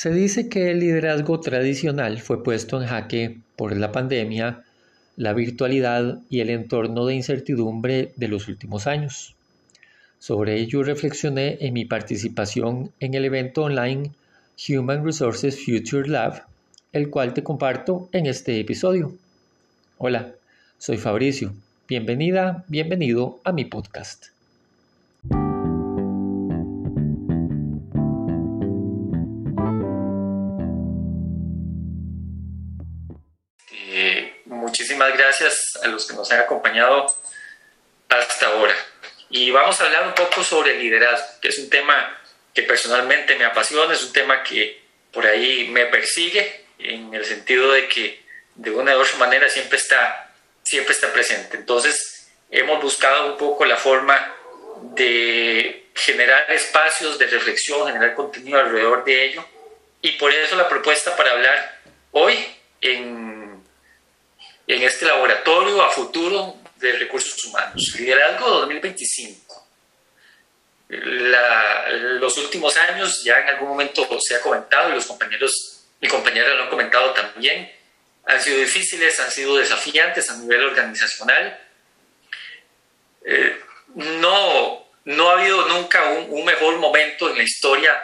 Se dice que el liderazgo tradicional fue puesto en jaque por la pandemia, la virtualidad y el entorno de incertidumbre de los últimos años. Sobre ello reflexioné en mi participación en el evento online Human Resources Future Lab, el cual te comparto en este episodio. Hola, soy Fabricio. Bienvenida, bienvenido a mi podcast. Muchísimas gracias a los que nos han acompañado hasta ahora. Y vamos a hablar un poco sobre liderazgo, que es un tema que personalmente me apasiona, es un tema que por ahí me persigue, en el sentido de que de una u otra manera siempre está, siempre está presente. Entonces, hemos buscado un poco la forma de generar espacios de reflexión, generar contenido alrededor de ello, y por eso la propuesta para hablar hoy en, en este laboratorio a futuro de recursos humanos. Liderazgo 2025. los últimos años ya en algún momento se ha comentado y los compañeros y compañeras lo han comentado también. Han sido difíciles, han sido desafiantes a nivel organizacional. Eh, no, no ha habido nunca un, mejor momento en la historia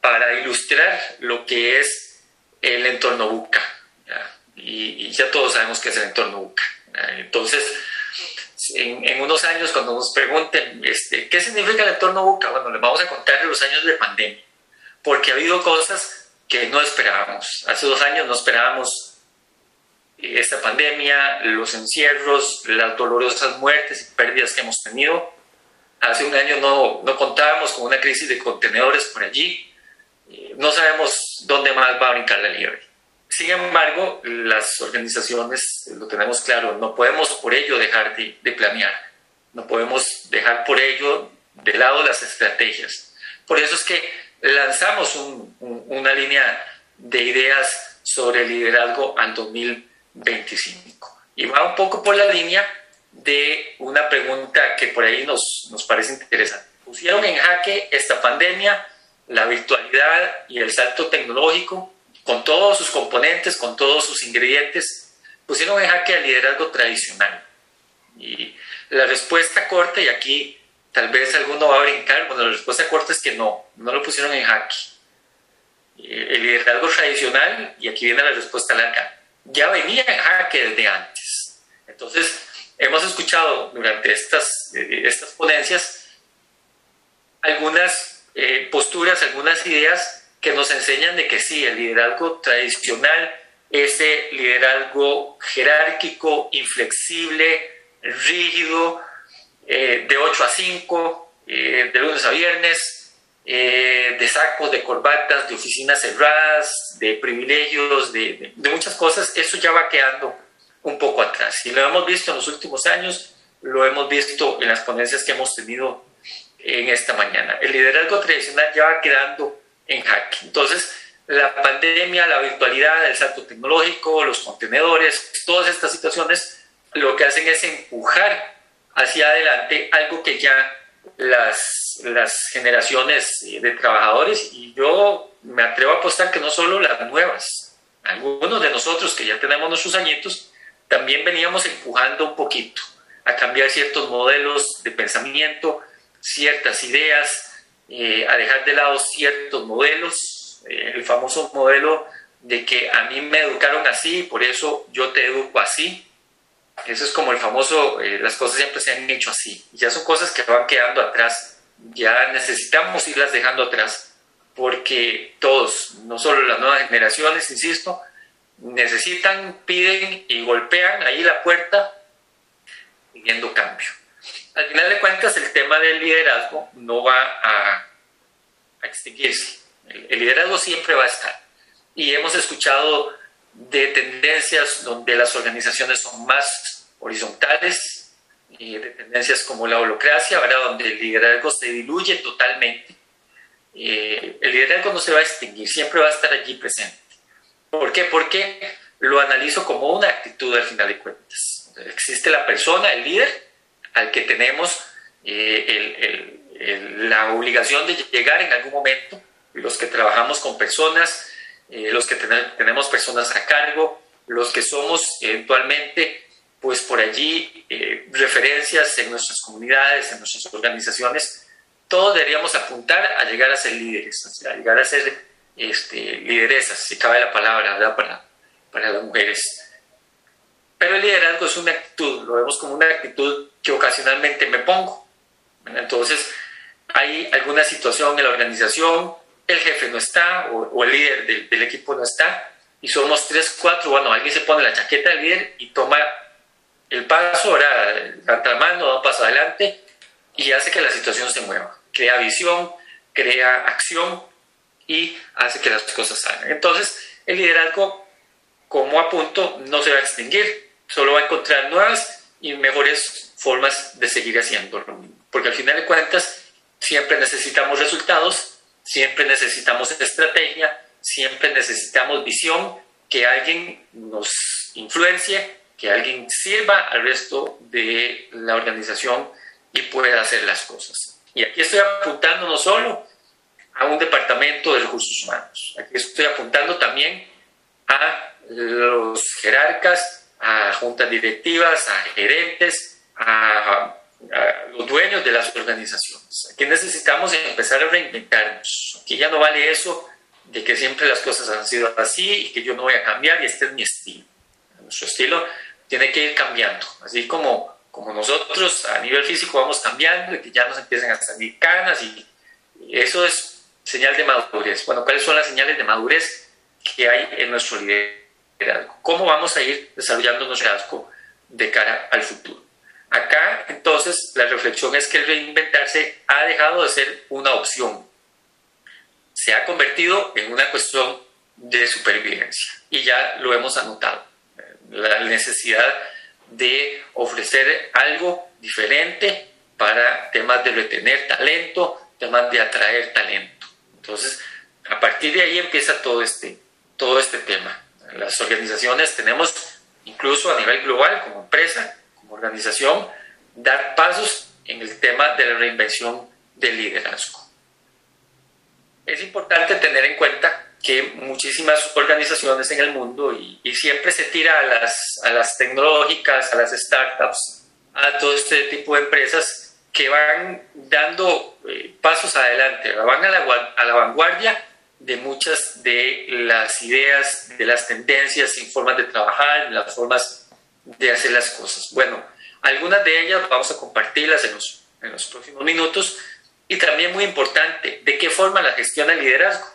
para ilustrar lo que es el entorno buca. Y, y, ya todos sabemos qué es el entorno buca. Entonces, en, unos años cuando nos pregunten este, qué significa el entorno buca, bueno, les vamos a contar los años de pandemia, porque ha habido cosas que no esperábamos. Hace dos años no esperábamos esta pandemia, los encierros, las dolorosas muertes y pérdidas que hemos tenido. Hace un año no, no contábamos con una crisis de contenedores por allí. No sabemos dónde más va a brincar la liebre. Sin embargo, las organizaciones, lo tenemos claro, no podemos por ello dejar de, planear, no podemos dejar por ello de lado las estrategias. Por eso es que lanzamos una línea de ideas sobre el liderazgo al 2025. Y va un poco por la línea de una pregunta que por ahí nos, nos parece interesante. Pusieron en jaque esta pandemia, la virtualidad y el salto tecnológico con todos sus componentes, con todos sus ingredientes, pusieron en jaque al liderazgo tradicional. Y la respuesta corta, y aquí tal vez alguno va a brincar, bueno, la respuesta corta es que no, no lo pusieron en jaque. El liderazgo tradicional, y aquí viene la respuesta larga, ya venía en jaque desde antes. Entonces, hemos escuchado durante estas, eh, estas ponencias algunas eh, posturas, algunas ideas que nos enseñan de que sí, el liderazgo tradicional, ese liderazgo jerárquico, inflexible, rígido, eh, de 8 a 5, eh, de lunes a viernes, eh, de sacos, de corbatas, de oficinas cerradas, de privilegios, de, de muchas cosas, eso ya va quedando un poco atrás. Y lo hemos visto en los últimos años, lo hemos visto en las ponencias que hemos tenido en esta mañana. El liderazgo tradicional ya va quedando en jaque. Entonces, la pandemia, la virtualidad, el salto tecnológico, los contenedores, todas estas situaciones lo que hacen es empujar hacia adelante algo que ya las, las generaciones de trabajadores, y yo me atrevo a apostar que no solo las nuevas, algunos de nosotros que ya tenemos nuestros añitos, también veníamos empujando un poquito a cambiar ciertos modelos de pensamiento, ciertas ideas, eh, a dejar de lado ciertos modelos, eh, el famoso modelo de que a mí me educaron así, por eso yo te educo así. Eso es como el famoso, eh, las cosas siempre se han hecho así. Ya son cosas que van quedando atrás. Ya necesitamos irlas dejando atrás porque todos, no solo las nuevas generaciones, insisto, necesitan, piden y golpean ahí la puerta pidiendo cambio al final de cuentas el tema del liderazgo no va a, extinguirse. El, liderazgo siempre va a estar. Y hemos escuchado de tendencias donde las organizaciones son más horizontales, de tendencias como la holocracia, ahora donde el liderazgo se diluye totalmente. Eh, el liderazgo no se va a extinguir, siempre va a estar allí presente. ¿Por qué? Porque lo analizo como una actitud al final de cuentas. Existe la persona, el líder, al que tenemos eh, la obligación de llegar en algún momento, los que trabajamos con personas, eh, los que tenemos personas a cargo, los que somos eventualmente, pues por allí, eh, referencias en nuestras comunidades, en nuestras organizaciones, todos deberíamos apuntar a llegar a ser líderes, a llegar a ser este, lideresas, si cabe la palabra, Para, para las mujeres. Pero el liderazgo es una actitud, lo vemos como una actitud que ocasionalmente me pongo. Entonces, hay alguna situación en la organización, el jefe no está o, el líder del, equipo no está y somos tres, cuatro, bueno, alguien se pone la chaqueta del líder y toma el paso, ahora levanta la mano, da un paso adelante y hace que la situación se mueva. Crea visión, crea acción y hace que las cosas salgan. Entonces, el liderazgo, como apunto, no se va a extinguir, solo va a encontrar nuevas y mejores formas de seguir haciéndolo. Porque al final de cuentas, siempre necesitamos resultados, siempre necesitamos estrategia, siempre necesitamos visión, que alguien nos influencie, que alguien sirva al resto de la organización y pueda hacer las cosas. Y aquí estoy apuntando no solo a un departamento de recursos humanos, aquí estoy apuntando también a los jerarcas, a juntas directivas, a gerentes, a, los dueños de las organizaciones. Aquí necesitamos empezar a reinventarnos. Aquí ya no vale eso de que siempre las cosas han sido así y que yo no voy a cambiar y este es mi estilo. Nuestro estilo tiene que ir cambiando, así como, como nosotros a nivel físico vamos cambiando y que ya nos empiezan a salir canas y eso es señal de madurez. Bueno, ¿cuáles son las señales de madurez que hay en nuestro liderazgo? ¿Cómo vamos a ir desarrollando nuestro liderazgo de cara al futuro? Acá, entonces, la reflexión es que el reinventarse ha dejado de ser una opción. Se ha convertido en una cuestión de supervivencia. Y ya lo hemos anotado. La necesidad de ofrecer algo diferente para temas de retener talento, temas de atraer talento. Entonces, a partir de ahí empieza todo este, todo este tema las organizaciones tenemos, incluso a nivel global, como empresa, como organización, dar pasos en el tema de la reinvención del liderazgo. Es importante tener en cuenta que muchísimas organizaciones en el mundo, y, siempre se tira a las, a las tecnológicas, a las startups, a todo este tipo de empresas que van dando eh, pasos adelante, van a la, a la vanguardia de muchas de las ideas, de las tendencias en formas de trabajar, en las formas de hacer las cosas. Bueno, algunas de ellas vamos a compartirlas en los, en los próximos minutos y también muy importante, de qué forma la gestiona el liderazgo,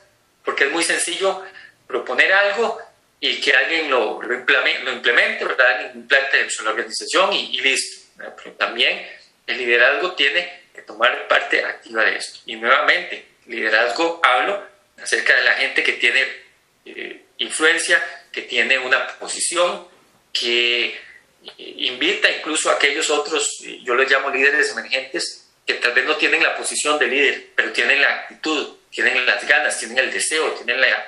porque es muy sencillo proponer algo y que alguien lo, lo, implemente, lo implemente, ¿verdad? implante en la organización y, y listo. Pero también el liderazgo tiene que tomar parte activa de esto. Y nuevamente, liderazgo hablo acerca de la gente que tiene eh, influencia, que tiene una posición, que invita incluso a aquellos otros, yo les llamo líderes emergentes, que tal vez no tienen la posición de líder, pero tienen la actitud, tienen las ganas, tienen el deseo, tienen la,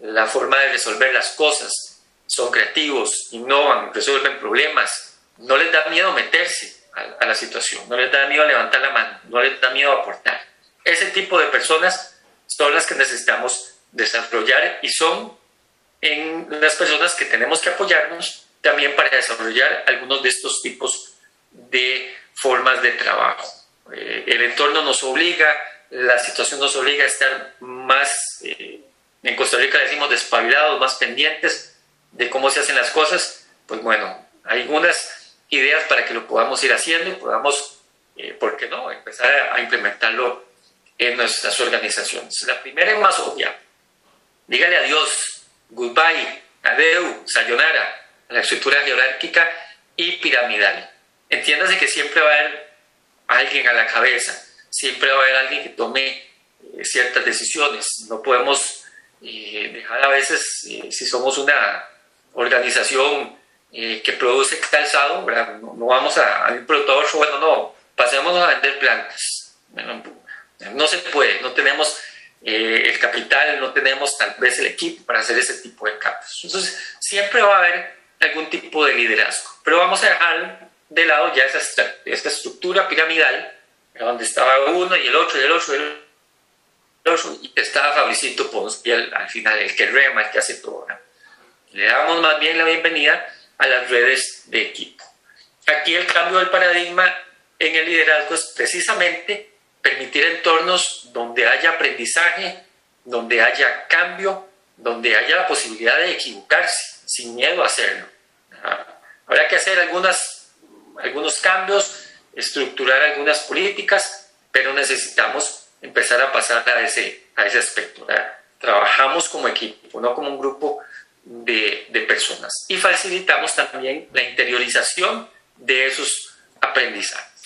la forma de resolver las cosas, son creativos, innovan, resuelven problemas, no les da miedo meterse a, la situación, no les da miedo levantar la mano, no les da miedo aportar. Ese tipo de personas son las que necesitamos desarrollar y son las personas que tenemos que apoyarnos también para desarrollar algunos de estos tipos de formas de trabajo. Eh, el entorno nos obliga, la situación nos obliga a estar más, eh, en Costa Rica decimos despabilados, más pendientes de cómo se hacen las cosas. Pues bueno, hay algunas ideas para que lo podamos ir haciendo y podamos, eh, ¿por qué no?, empezar a implementarlo en nuestras organizaciones. La primera es más obvia. Dígale adiós, goodbye, adeu, sayonara, la estructura jerárquica y piramidal. Entiéndase que siempre va a haber alguien a la cabeza, siempre va a haber alguien que tome eh, ciertas decisiones. No podemos eh, dejar a veces, eh, si somos una organización que produce calzado, no, vamos a, a un productor, bueno, no, pasemos a vender plantas. Bueno, no se puede, no tenemos eh, el capital, no tenemos tal vez el equipo para hacer ese tipo de cambios. Entonces, siempre va a haber algún tipo de liderazgo, pero vamos a dejar de lado ya esa, estructura piramidal, donde estaba uno y el otro y el otro, y el y estaba Fabricito Pons, y al, final el que rema, el que hace todo. Le damos más bien la bienvenida a las redes de equipo. Aquí el cambio del paradigma en el liderazgo es precisamente permitir entornos donde haya aprendizaje, donde haya cambio, donde haya la posibilidad de equivocarse sin miedo a hacerlo. Habrá que hacer algunas, algunos cambios, estructurar algunas políticas, pero necesitamos empezar a pasar a ese, a ese aspecto. Trabajamos como equipo, no como un grupo de, de personas. Y facilitamos también la interiorización de esos aprendizajes.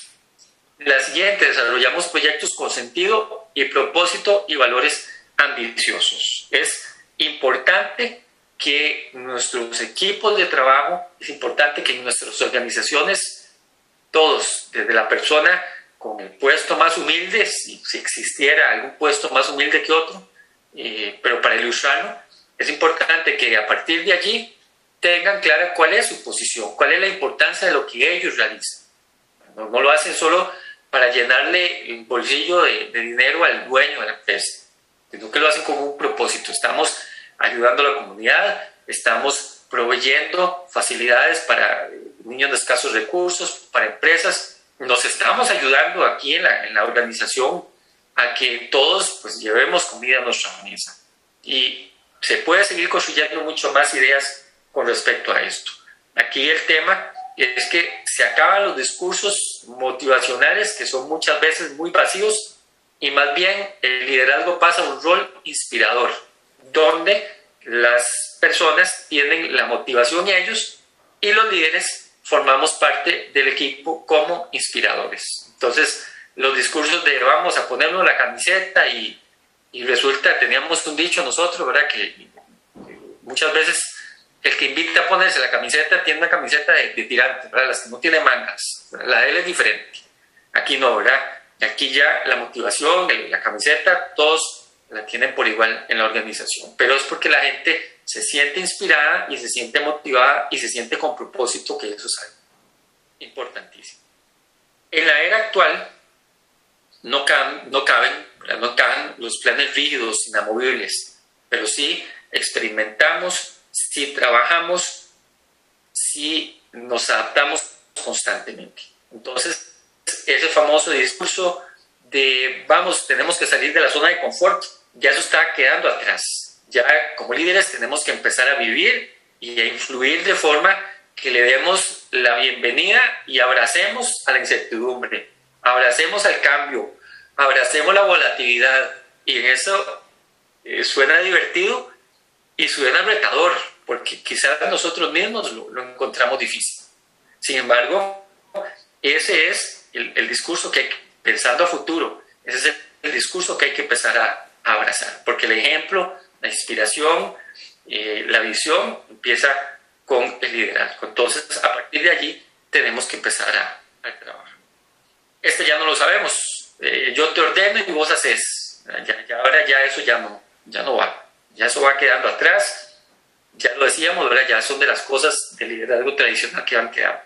La siguiente, desarrollamos proyectos con sentido y propósito y valores ambiciosos. Es importante que nuestros equipos de trabajo, es importante que en nuestras organizaciones, todos, desde la persona con el puesto más humilde, si, existiera algún puesto más humilde que otro, eh, pero para ilustrarlo, es importante que a partir de allí tengan clara cuál es su posición, cuál es la importancia de lo que ellos realizan. No, lo hacen solo para llenarle el bolsillo de, dinero al dueño de la empresa, sino que lo hacen con un propósito. Estamos ayudando a la comunidad, estamos proveyendo facilidades para niños de escasos recursos, para empresas, nos estamos ayudando aquí en la, en la organización a que todos pues llevemos comida a nuestra mesa. Y se puede seguir construyendo mucho más ideas con respecto a esto. Aquí el tema es que se acaban los discursos motivacionales que son muchas veces muy vacíos y más bien el liderazgo pasa a un rol inspirador, donde las personas tienen la motivación ellos y los líderes formamos parte del equipo como inspiradores. Entonces, los discursos de vamos a ponernos la camiseta y, y resulta, teníamos un dicho nosotros, ¿verdad? Que muchas veces el que invita a ponerse la camiseta tiene una camiseta de, tirante, ¿verdad? Las que no tiene mangas. La de él es diferente. Aquí no, ¿verdad? Aquí ya la motivación, la camiseta, todos la tienen por igual en la organización. Pero es porque la gente se siente inspirada y se siente motivada y se siente con propósito, que eso es algo importantísimo. En la era actual no, caben, no, caben, no caben los planes rígidos, inamovibles, pero sí experimentamos si trabajamos, si nos adaptamos constantemente. Entonces, ese famoso discurso de vamos, tenemos que salir de la zona de confort, ya eso está quedando atrás. Ya como líderes tenemos que empezar a vivir y a influir de forma que le demos la bienvenida y abracemos a la incertidumbre, abracemos al cambio, abracemos la volatilidad. Y en eso eh, suena divertido y suena retador, porque quizás nosotros mismos lo, encontramos difícil. Sin embargo, ese es el, discurso que, pensando a futuro, ese es el, discurso que hay que empezar a, abrazar, porque el ejemplo, la inspiración, eh, la visión empieza con el liderazgo. Entonces, a partir de allí, tenemos que empezar a, trabajar. Este ya no lo sabemos. Eh, yo te ordeno y vos haces. Ya, ahora ya eso ya no, ya no va. Ya eso va quedando atrás ya lo decíamos, ahora ya son de las cosas del liderazgo tradicional que van quedando.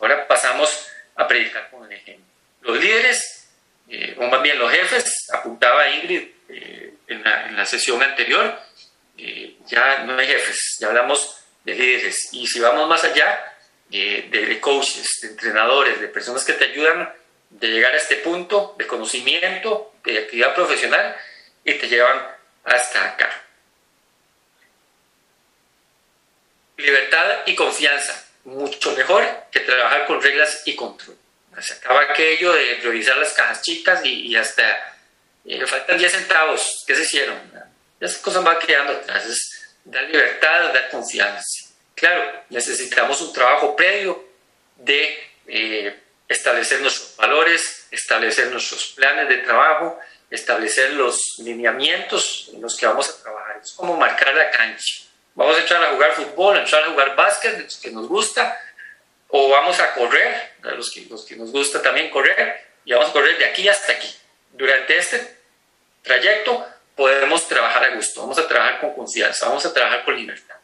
Ahora pasamos a predicar con el ejemplo. Los líderes, eh, o más bien los jefes, apuntaba Ingrid eh, en, la, sesión anterior, eh, ya no hay jefes, ya hablamos de líderes. Y si vamos más allá, de, coaches, de entrenadores, de personas que te ayudan de llegar a este punto de conocimiento, de actividad profesional y te llevan hasta acá. libertad y confianza, mucho mejor que trabajar con reglas y control. Se acaba aquello de revisar las cajas chicas y, hasta eh, faltan 10 centavos. ¿Qué se hicieron? Esas cosas van quedando atrás. Es dar libertad, dar confianza. Claro, necesitamos un trabajo previo de eh, establecer nuestros valores, establecer nuestros planes de trabajo, establecer los lineamientos en los que vamos a trabajar. Es como marcar la cancha vamos a entrar a jugar fútbol, a entrar a jugar básquet, que nos gusta, o vamos a correr, los que, los que nos gusta también correr, y vamos a correr de aquí hasta aquí. Durante este trayecto podemos trabajar a gusto, vamos a trabajar con confianza, vamos a trabajar con libertad.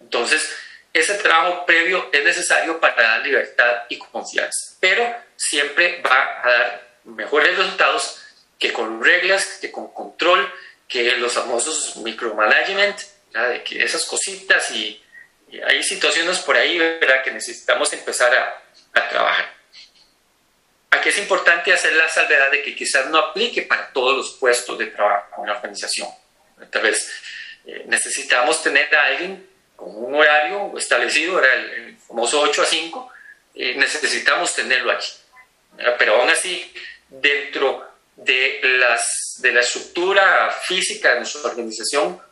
Entonces, ese trabajo previo es necesario para dar libertad y confianza, pero siempre va a dar mejores resultados que con reglas, que con control, que los famosos micromanagement, de que esas cositas y, hay situaciones por ahí ¿verdad? que necesitamos empezar a, a trabajar. Aquí es importante hacer la salvedad de que quizás no aplique para todos los puestos de trabajo en la organización. Tal vez eh, necesitamos tener a alguien con un horario establecido, era el, famoso 8 a 5, eh, necesitamos tenerlo allí. Pero aún así, dentro de, las, de la estructura física de nuestra organización,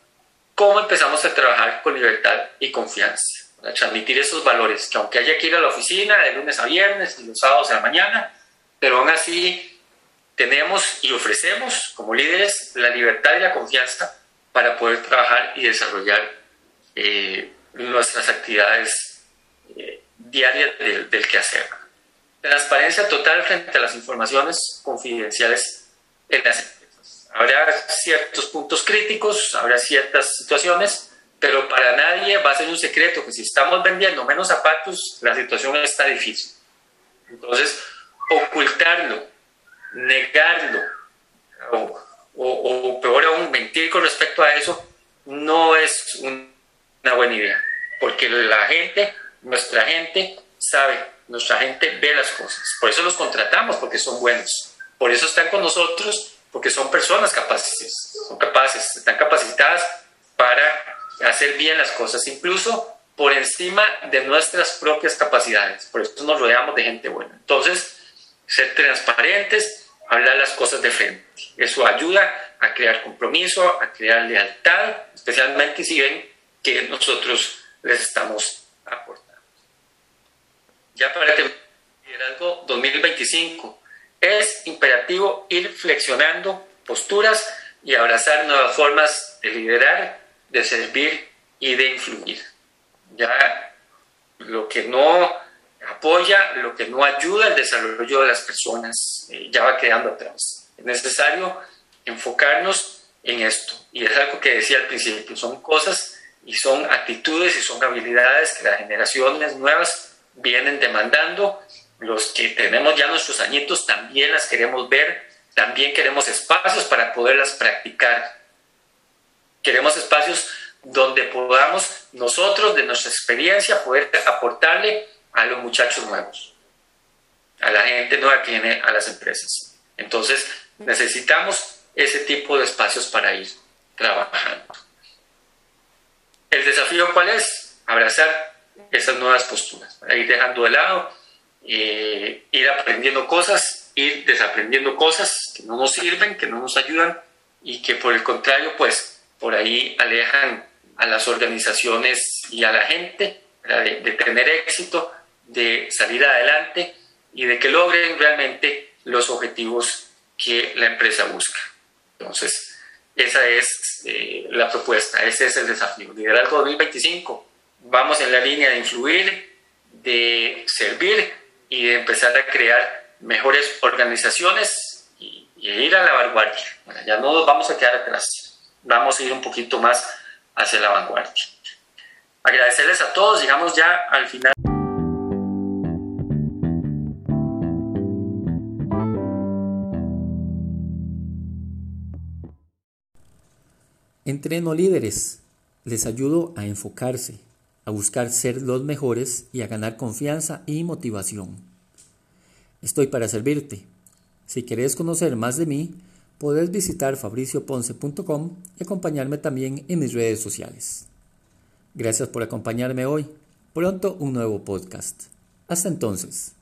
¿cómo empezamos a trabajar con libertad y confianza? A transmitir esos valores, que aunque haya que ir a la oficina de lunes a viernes y los sábados a la mañana, pero aún así tenemos y ofrecemos como líderes la libertad y la confianza para poder trabajar y desarrollar eh, nuestras actividades eh, diarias del, del quehacer. Transparencia total frente a las informaciones confidenciales en las empresas. Habrá ciertos puntos críticos, habrá ciertas situaciones, pero para nadie va a ser un secreto que si estamos vendiendo menos zapatos, la situación está difícil. Entonces, ocultarlo, negarlo, o, o, peor aún, mentir con respecto a eso, no es una buena idea, porque la gente, nuestra gente sabe, nuestra gente ve las cosas, por eso los contratamos, porque son buenos, por eso están con nosotros, porque son personas capaces, son capaces, están capacitadas para hacer bien las cosas, incluso por encima de nuestras propias capacidades, por eso nos rodeamos de gente buena. Entonces, ser transparentes, hablar las cosas de frente. Eso ayuda a crear compromiso, a crear lealtad, especialmente si ven que nosotros les estamos aportando. Ya para terminar, liderazgo 2025, es imperativo ir flexionando posturas y abrazar nuevas formas de liderar, de servir y de influir. Ya lo que no apoya, lo que no ayuda al desarrollo de las personas eh, ya va quedando atrás. Es necesario enfocarnos en esto. Y es algo que decía al principio, son cosas y son actitudes y son habilidades que las generaciones nuevas vienen demandando. Los que tenemos ya nuestros añitos también las queremos ver, también queremos espacios para poderlas practicar. Queremos espacios donde podamos nosotros, de nuestra experiencia, poder aportarle a los muchachos nuevos, a la gente nueva que viene a las empresas. Entonces, necesitamos ese tipo de espacios para ir trabajando. ¿El desafío cuál es? Abrazar esas nuevas posturas, ir dejando de lado, eh, ir aprendiendo cosas, ir desaprendiendo cosas que no nos sirven, que no nos ayudan y que por el contrario, pues por ahí alejan a las organizaciones y a la gente de tener éxito de salir adelante y de que logren realmente los objetivos que la empresa busca. Entonces, esa es eh, la propuesta, ese es el desafío. Liderazgo 2025, vamos en la línea de influir, de servir y de empezar a crear mejores organizaciones y, y ir a la vanguardia. ya no nos vamos a quedar atrás, vamos a ir un poquito más hacia la vanguardia. Agradecerles a todos, llegamos ya al final. Entreno líderes, les ayudo a enfocarse, a buscar ser los mejores y a ganar confianza y motivación. Estoy para servirte. Si querés conocer más de mí, podés visitar fabricioponce.com y acompañarme también en mis redes sociales. Gracias por acompañarme hoy. Pronto un nuevo podcast. Hasta entonces.